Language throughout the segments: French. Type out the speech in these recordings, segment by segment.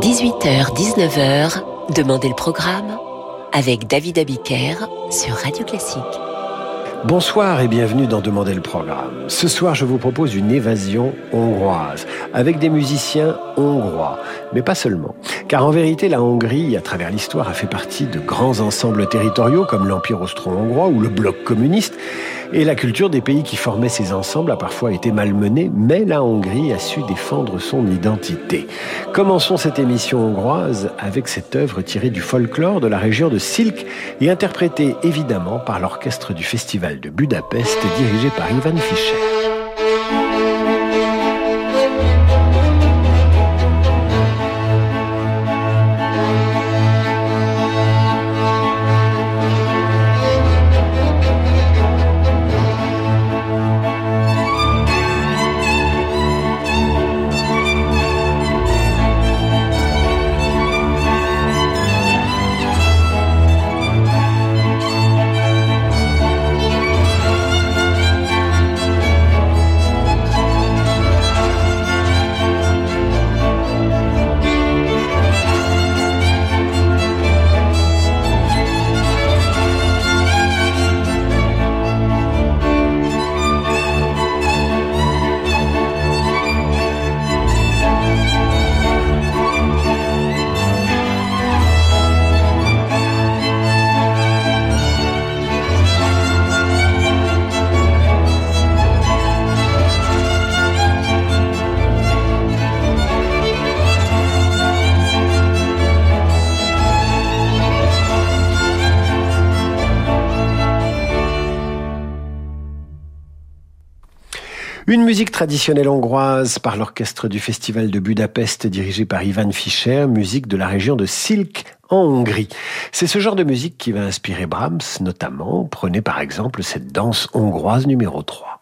18h-19h, Demandez le programme avec David Abiker sur Radio Classique. Bonsoir et bienvenue dans Demander le programme. Ce soir, je vous propose une évasion hongroise avec des musiciens hongrois, mais pas seulement. Car en vérité, la Hongrie, à travers l'histoire, a fait partie de grands ensembles territoriaux comme l'Empire austro-hongrois ou le bloc communiste. Et la culture des pays qui formaient ces ensembles a parfois été malmenée, mais la Hongrie a su défendre son identité. Commençons cette émission hongroise avec cette œuvre tirée du folklore de la région de Silk et interprétée évidemment par l'orchestre du Festival de Budapest dirigé par Ivan Fischer. Une musique traditionnelle hongroise par l'orchestre du Festival de Budapest dirigé par Ivan Fischer, musique de la région de Silk en Hongrie. C'est ce genre de musique qui va inspirer Brahms notamment. Prenez par exemple cette danse hongroise numéro 3.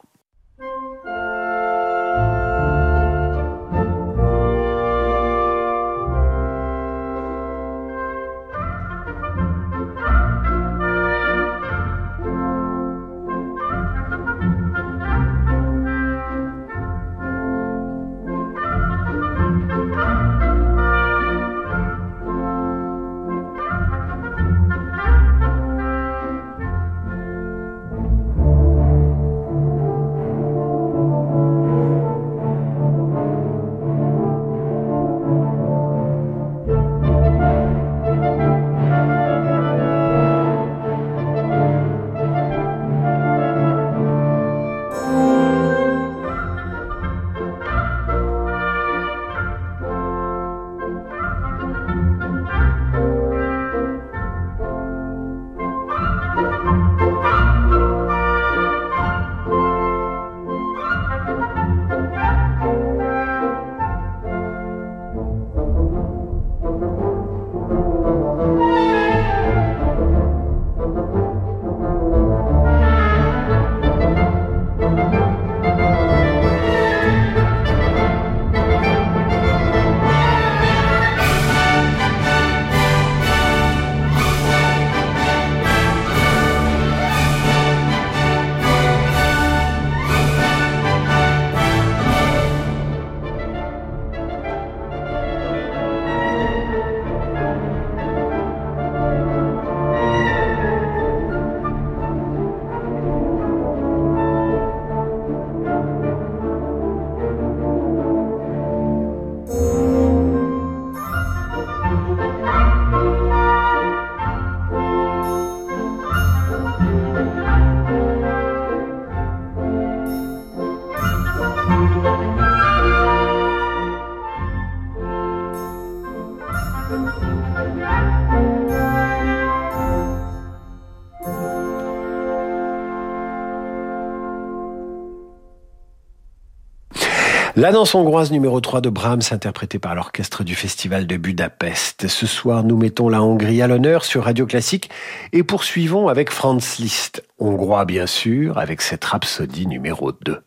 La danse hongroise numéro 3 de Brahms, interprétée par l'orchestre du Festival de Budapest. Ce soir, nous mettons la Hongrie à l'honneur sur Radio Classique et poursuivons avec Franz Liszt, hongrois bien sûr, avec cette rhapsodie numéro 2.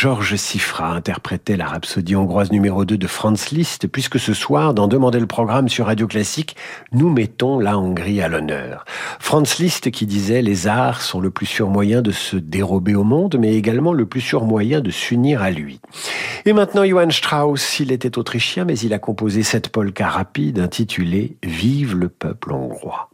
Georges Sifra interprétait la rhapsodie hongroise numéro 2 de Franz Liszt, puisque ce soir, dans Demander le programme sur Radio Classique, nous mettons la Hongrie à l'honneur. Franz Liszt qui disait les arts sont le plus sûr moyen de se dérober au monde, mais également le plus sûr moyen de s'unir à lui. Et maintenant, Johann Strauss, il était autrichien, mais il a composé cette polka rapide intitulée Vive le peuple hongrois.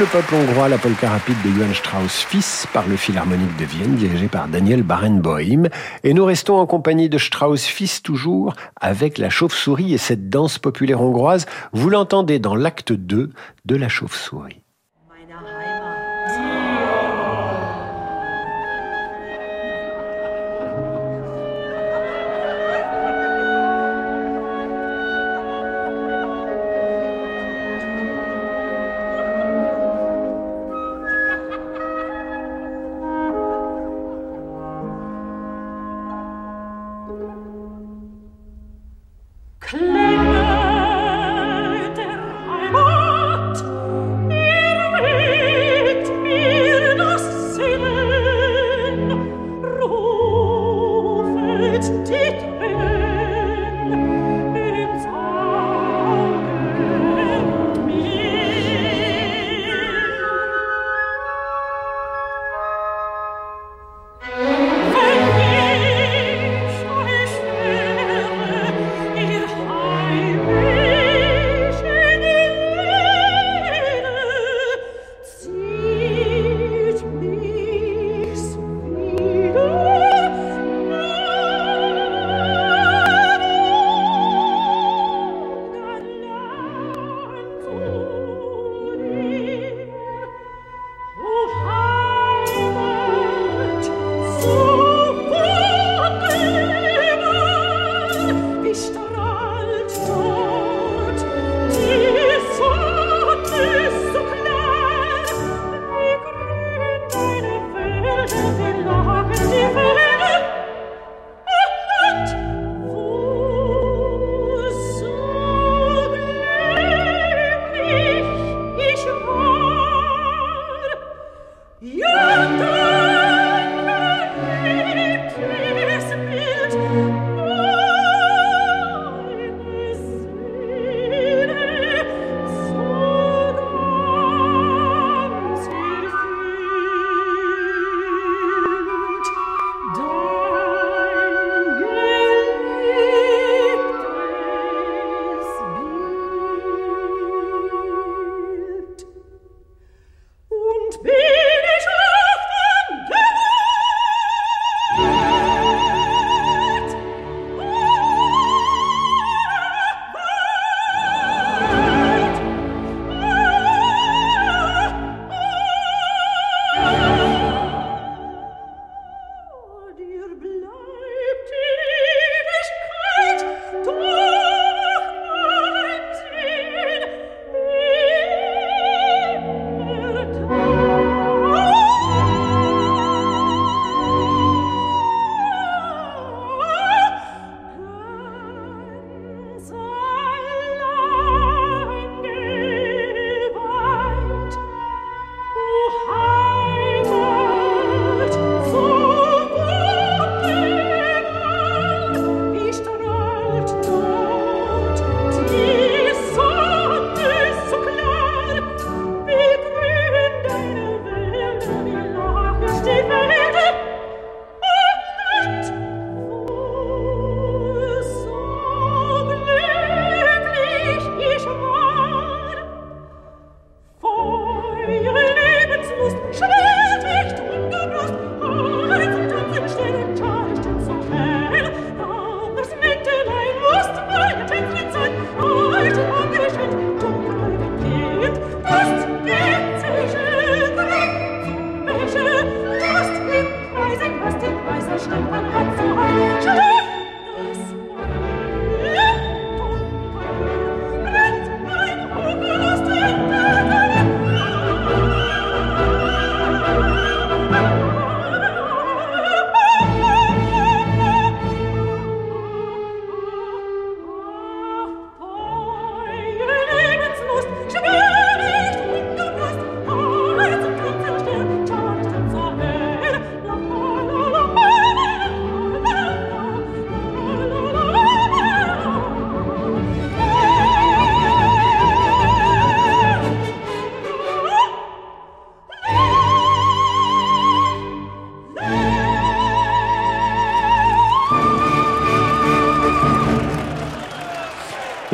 Le peuple hongrois, la polka rapide de Johann Strauss fils par le Philharmonique de Vienne, dirigé par Daniel Barenboim. Et nous restons en compagnie de Strauss fils toujours, avec la chauve-souris et cette danse populaire hongroise. Vous l'entendez dans l'acte 2 de la chauve-souris.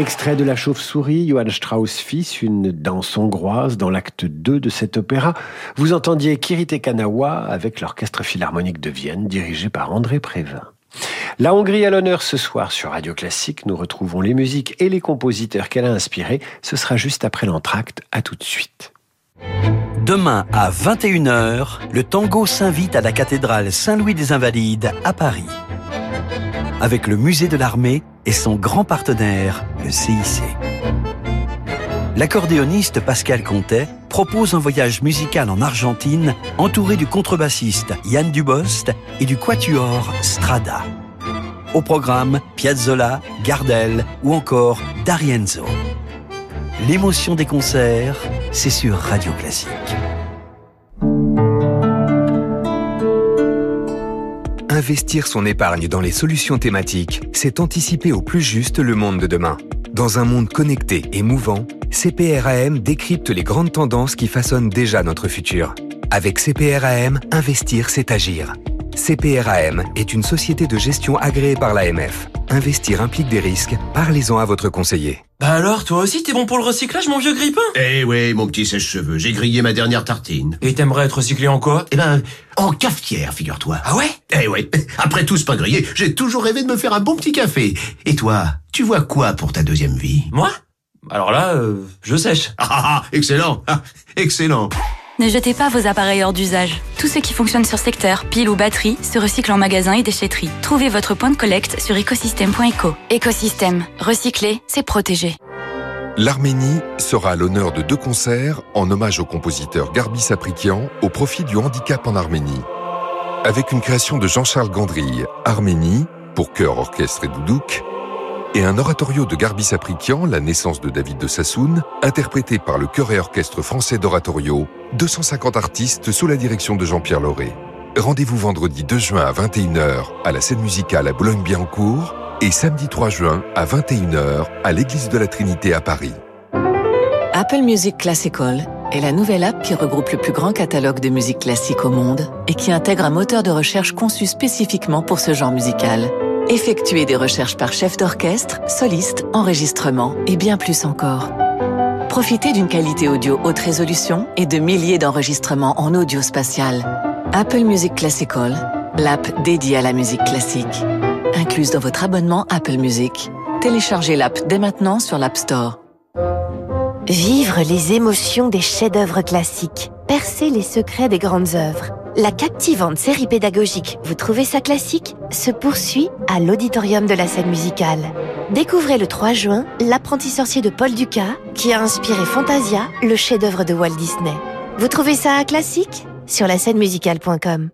Extrait de La Chauve-souris, Johann Strauss fils, une danse hongroise dans l'acte 2 de cet opéra. Vous entendiez Kirite Kanawa avec l'Orchestre Philharmonique de Vienne dirigé par André Prévin. La Hongrie à l'honneur ce soir sur Radio Classique. Nous retrouvons les musiques et les compositeurs qu'elle a inspirés. Ce sera juste après l'entracte. À tout de suite. Demain à 21h, le tango s'invite à la cathédrale Saint-Louis des Invalides à Paris. Avec le musée de l'armée et son grand partenaire, le CIC. L'accordéoniste Pascal Contet propose un voyage musical en Argentine entouré du contrebassiste Yann Dubost et du quatuor Strada. Au programme, Piazzolla, Gardel ou encore D'Arienzo. L'émotion des concerts, c'est sur Radio Classique. Investir son épargne dans les solutions thématiques, c'est anticiper au plus juste le monde de demain. Dans un monde connecté et mouvant, CPRAM décrypte les grandes tendances qui façonnent déjà notre futur. Avec CPRAM, investir, c'est agir. CPRAM est une société de gestion agréée par l'AMF. Investir implique des risques. Parlez-en à votre conseiller. Bah alors, toi aussi, t'es bon pour le recyclage, mon vieux grippin? Eh ouais, mon petit sèche-cheveux, j'ai grillé ma dernière tartine. Et t'aimerais être recyclé en quoi? Eh ben, en cafetière, figure-toi. Ah ouais? Eh ouais, après tout ce pain grillé, j'ai toujours rêvé de me faire un bon petit café. Et toi, tu vois quoi pour ta deuxième vie? Moi? Alors là, euh, je sèche. Ah, ah, ah excellent, ah, excellent. Ne jetez pas vos appareils hors d'usage. Tout ce qui fonctionne sur secteur, pile ou batterie, se recycle en magasin et déchetterie. Trouvez votre point de collecte sur écosystème.eco. Écosystème. Recycler, c'est protéger. L'Arménie sera à l'honneur de deux concerts en hommage au compositeur Garbi Saprikian au profit du handicap en Arménie. Avec une création de Jean-Charles Gandrille, Arménie, pour chœur, orchestre et doudouk, et un oratorio de Garbi Saprikian, La naissance de David de Sassoon, interprété par le chœur et orchestre français d'oratorio, 250 artistes sous la direction de Jean-Pierre Lauré. Rendez-vous vendredi 2 juin à 21h à la scène musicale à Boulogne-Billancourt et samedi 3 juin à 21h à l'église de la Trinité à Paris. Apple Music Classical est la nouvelle app qui regroupe le plus grand catalogue de musique classique au monde et qui intègre un moteur de recherche conçu spécifiquement pour ce genre musical. Effectuez des recherches par chef d'orchestre, soliste, enregistrement et bien plus encore. Profitez d'une qualité audio haute résolution et de milliers d'enregistrements en audio spatial. Apple Music Classical, l'app dédiée à la musique classique. Incluse dans votre abonnement Apple Music. Téléchargez l'app dès maintenant sur l'App Store. Vivre les émotions des chefs-d'œuvre classiques. Percer les secrets des grandes œuvres. La captivante série pédagogique Vous trouvez ça classique se poursuit à l'auditorium de la scène musicale. Découvrez le 3 juin L'apprenti sorcier de Paul Dukas qui a inspiré Fantasia, le chef-d'œuvre de Walt Disney. Vous trouvez ça classique Sur la scène musicale.com.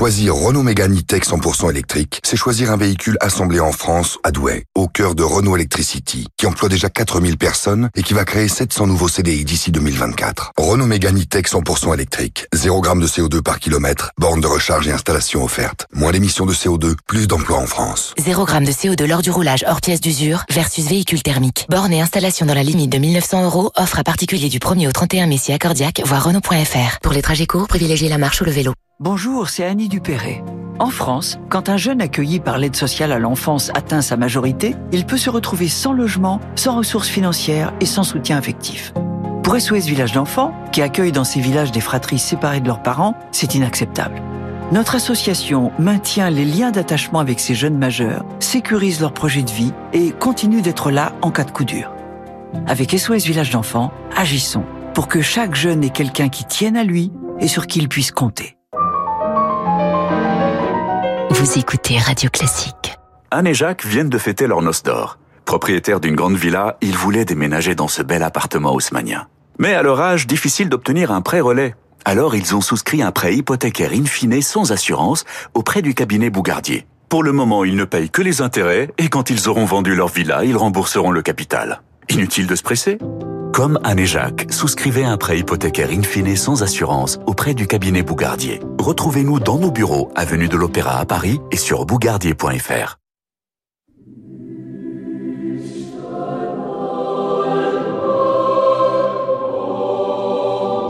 Choisir Renault Mégane E-Tech 100% électrique, c'est choisir un véhicule assemblé en France, à Douai, au cœur de Renault Electricity, qui emploie déjà 4000 personnes et qui va créer 700 nouveaux CDI d'ici 2024. Renault Mégane E-Tech 100% électrique, 0 g de CO2 par kilomètre, borne de recharge et installation offerte. Moins d'émissions de CO2, plus d'emplois en France. 0 g de CO2 lors du roulage hors pièce d'usure versus véhicule thermique. Borne et installation dans la limite de 1900 euros, offre à particulier du 1er au 31 mai si accordiaque, voire Renault.fr. Pour les trajets courts, privilégiez la marche ou le vélo. Bonjour, c'est Annie Dupéré. En France, quand un jeune accueilli par l'aide sociale à l'enfance atteint sa majorité, il peut se retrouver sans logement, sans ressources financières et sans soutien affectif. Pour SOS Village d'enfants, qui accueille dans ces villages des fratries séparées de leurs parents, c'est inacceptable. Notre association maintient les liens d'attachement avec ces jeunes majeurs, sécurise leur projet de vie et continue d'être là en cas de coup dur. Avec SOS Village d'enfants, agissons pour que chaque jeune ait quelqu'un qui tienne à lui et sur qui il puisse compter. Vous écoutez Radio Classique. Anne et Jacques viennent de fêter leur noce d'or. Propriétaires d'une grande villa, ils voulaient déménager dans ce bel appartement haussmanien. Mais à leur âge, difficile d'obtenir un prêt relais. Alors ils ont souscrit un prêt hypothécaire in fine sans assurance auprès du cabinet Bougardier. Pour le moment, ils ne payent que les intérêts et quand ils auront vendu leur villa, ils rembourseront le capital. Inutile de se presser comme Anne et Jacques, souscrivez un prêt hypothécaire in fine sans assurance auprès du cabinet Bougardier. Retrouvez-nous dans nos bureaux, avenue de l'Opéra à Paris et sur bougardier.fr.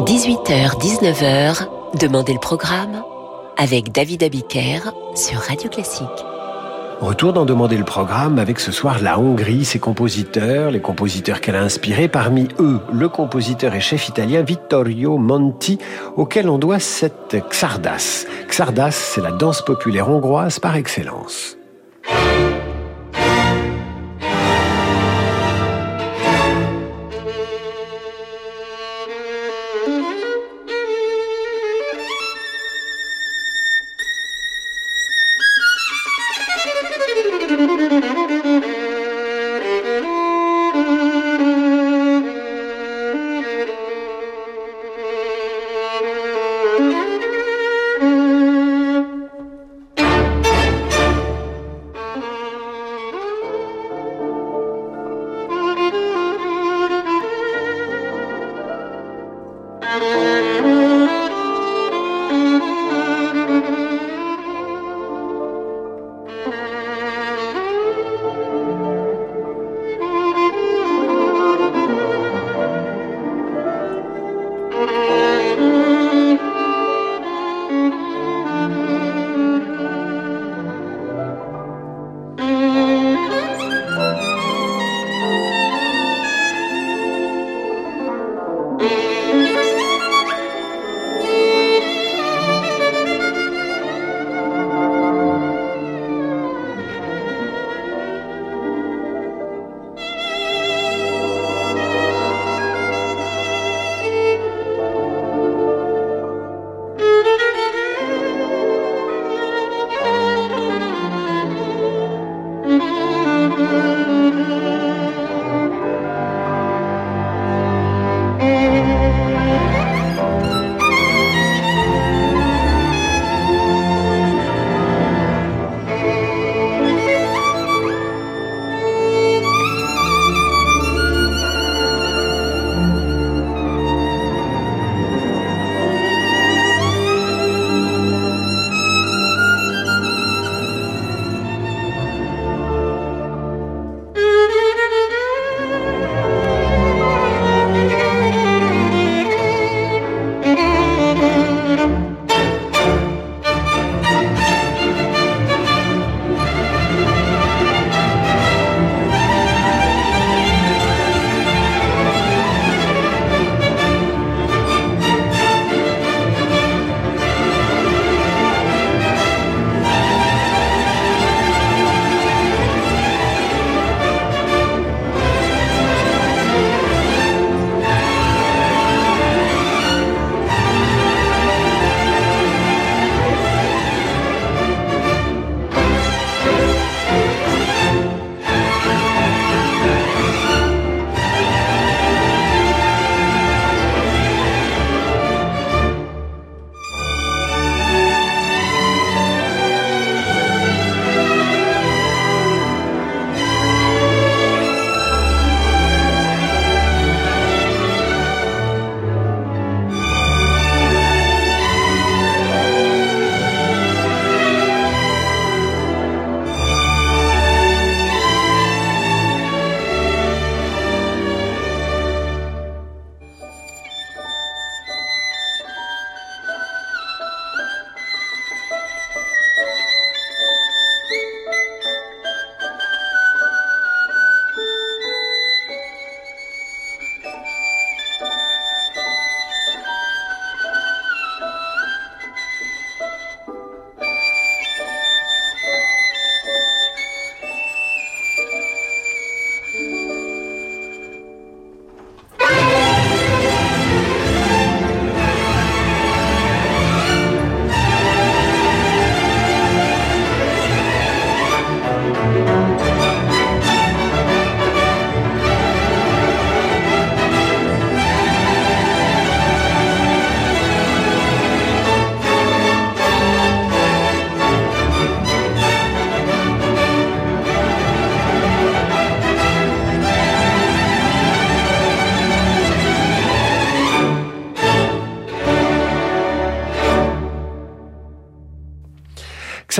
– 18h, 19h, Demandez le programme avec David Abiker sur Radio Classique. Retour d'en demander le programme avec ce soir la Hongrie, ses compositeurs, les compositeurs qu'elle a inspirés, parmi eux le compositeur et chef italien Vittorio Monti, auquel on doit cette Xardas. Xardas, c'est la danse populaire hongroise par excellence.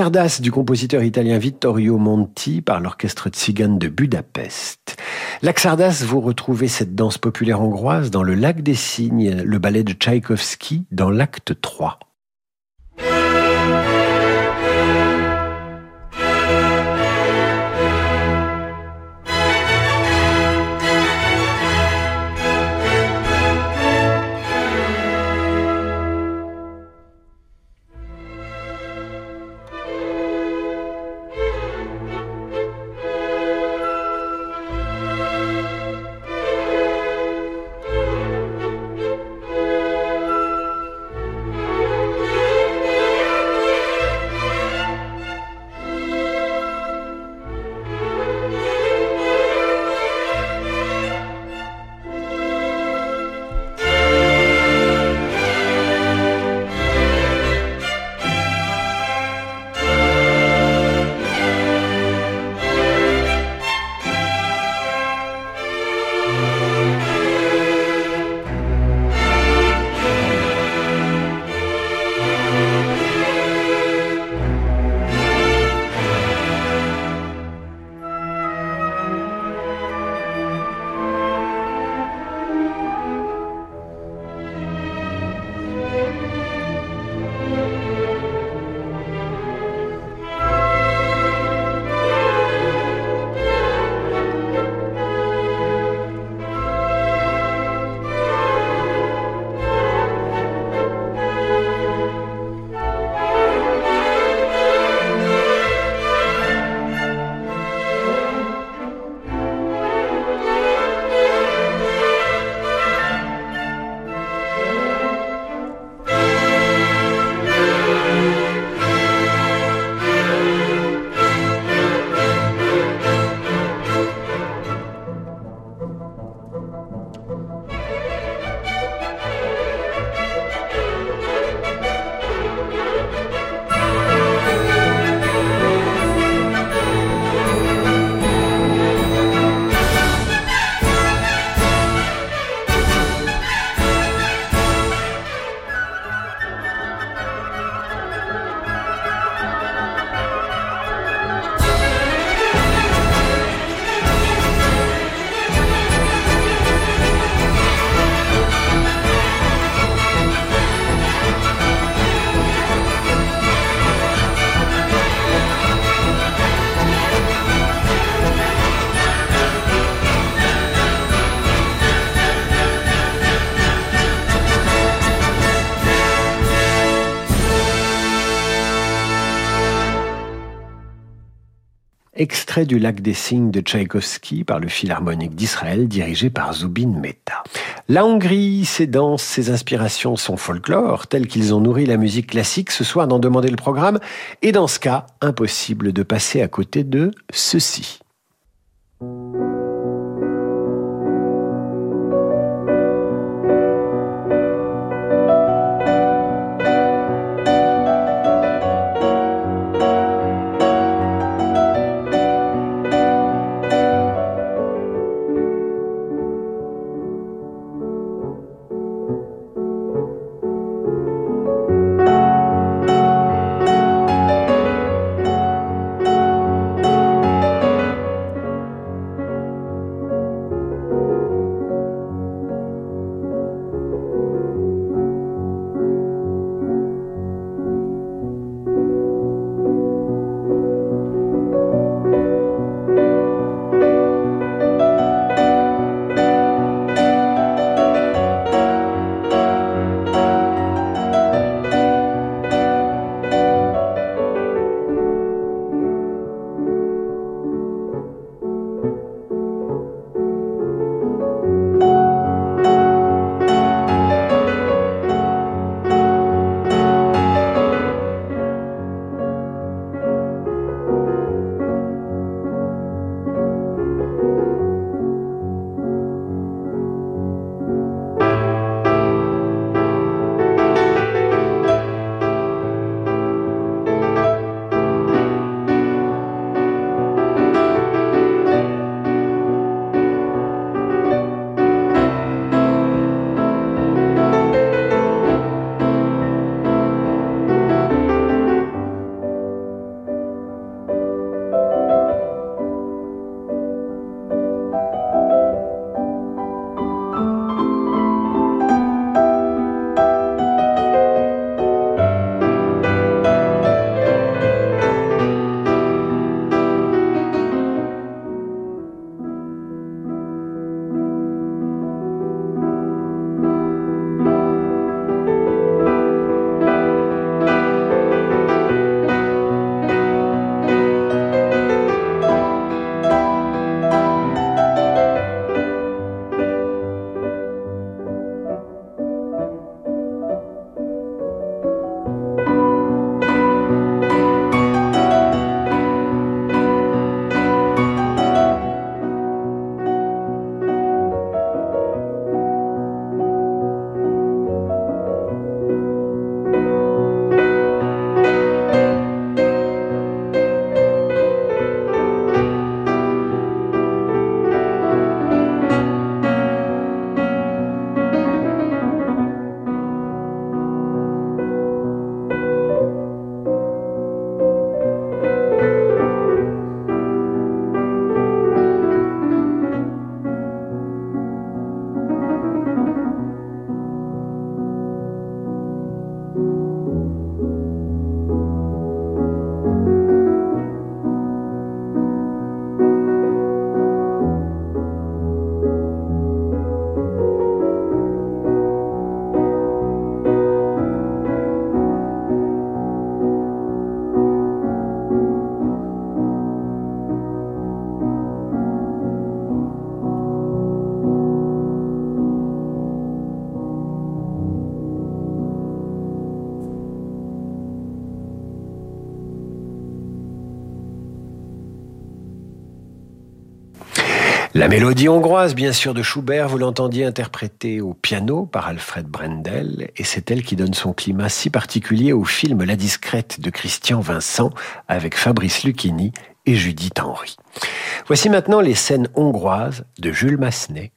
Du compositeur italien Vittorio Monti par l'orchestre Tzigane de Budapest. La Xardas, vous retrouvez cette danse populaire hongroise dans le Lac des Cygnes, le ballet de Tchaïkovski dans l'acte 3. Du Lac des Cygnes de Tchaïkovski par le Philharmonique d'Israël dirigé par Zubin Mehta. La Hongrie, ses danses, ses inspirations, son folklore, tels qu'ils ont nourri la musique classique, ce soir d'en demander le programme, et dans ce cas, impossible de passer à côté de ceci. Mélodie hongroise, bien sûr, de Schubert, vous l'entendiez interprétée au piano par Alfred Brendel, et c'est elle qui donne son climat si particulier au film La discrète de Christian Vincent avec Fabrice Lucchini et Judith Henry. Voici maintenant les scènes hongroises de Jules Massenet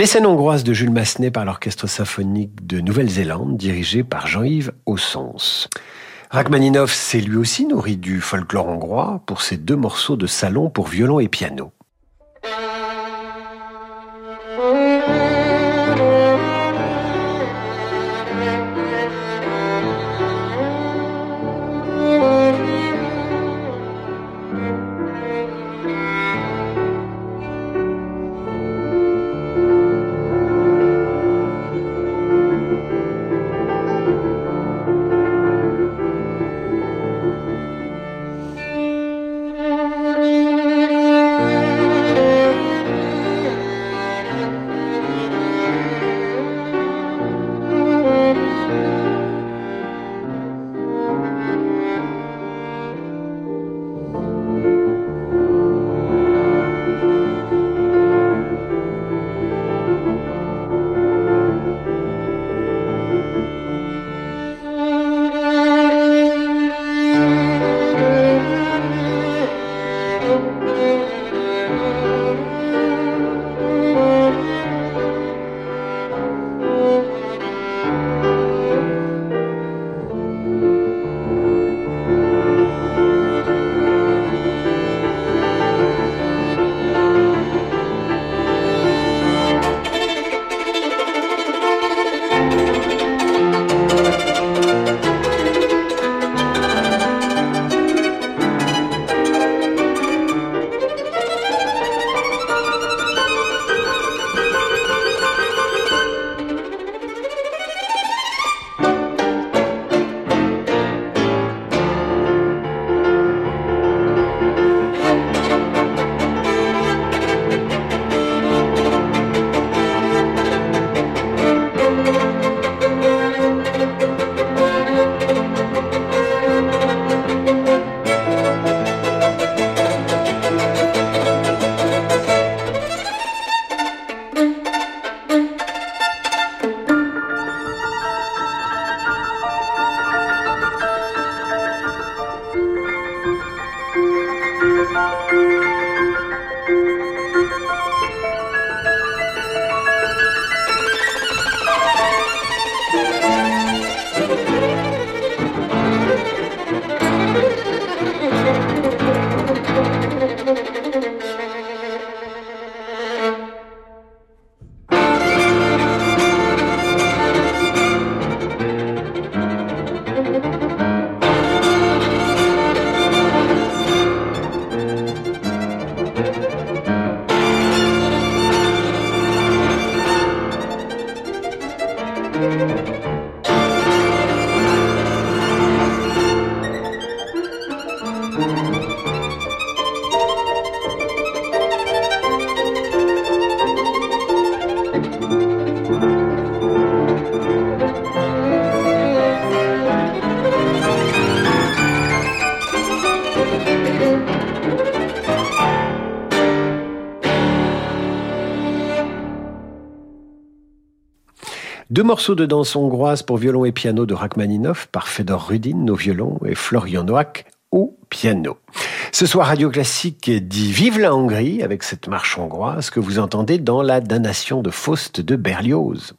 Les scènes hongroises de Jules Massenet par l'Orchestre symphonique de Nouvelle-Zélande, dirigé par Jean-Yves Ossons. Rachmaninoff s'est lui aussi nourri du folklore hongrois pour ses deux morceaux de salon pour violon et piano. Deux morceaux de danse hongroise pour violon et piano de Rachmaninoff par Fedor Rudin au violon et Florian Noack au piano. Ce soir, Radio Classique dit Vive la Hongrie avec cette marche hongroise que vous entendez dans la damnation de Faust de Berlioz.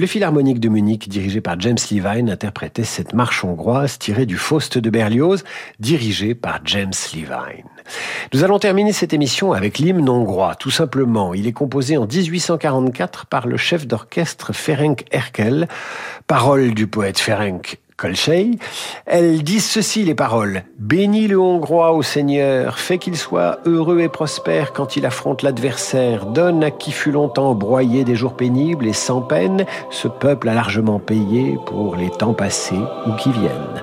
Le Philharmonique de Munich, dirigé par James Levine, interprétait cette marche hongroise tirée du Faust de Berlioz, dirigé par James Levine. Nous allons terminer cette émission avec l'hymne hongrois, tout simplement. Il est composé en 1844 par le chef d'orchestre Ferenc Erkel, parole du poète Ferenc Kolchei. Elles disent ceci, les paroles. Bénis le Hongrois au Seigneur, fais qu'il soit heureux et prospère quand il affronte l'adversaire. Donne à qui fut longtemps broyé des jours pénibles et sans peine, ce peuple a largement payé pour les temps passés ou qui viennent.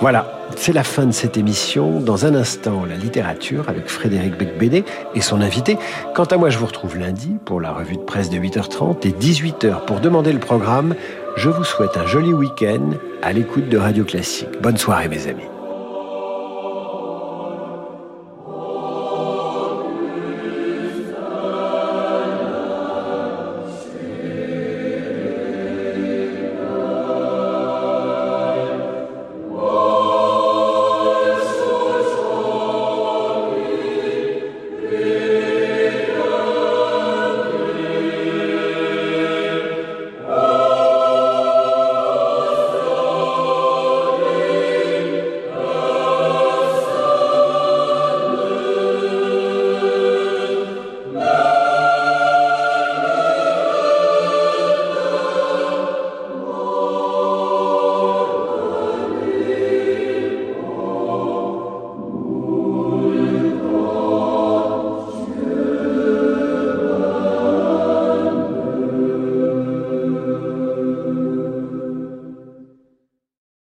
Voilà, c'est la fin de cette émission. Dans un instant, la littérature avec Frédéric Becbédé et son invité. Quant à moi, je vous retrouve lundi pour la revue de presse de 8h30 et 18h pour demander le programme. Je vous souhaite un joli week-end à l'écoute de Radio Classique. Bonne soirée mes amis.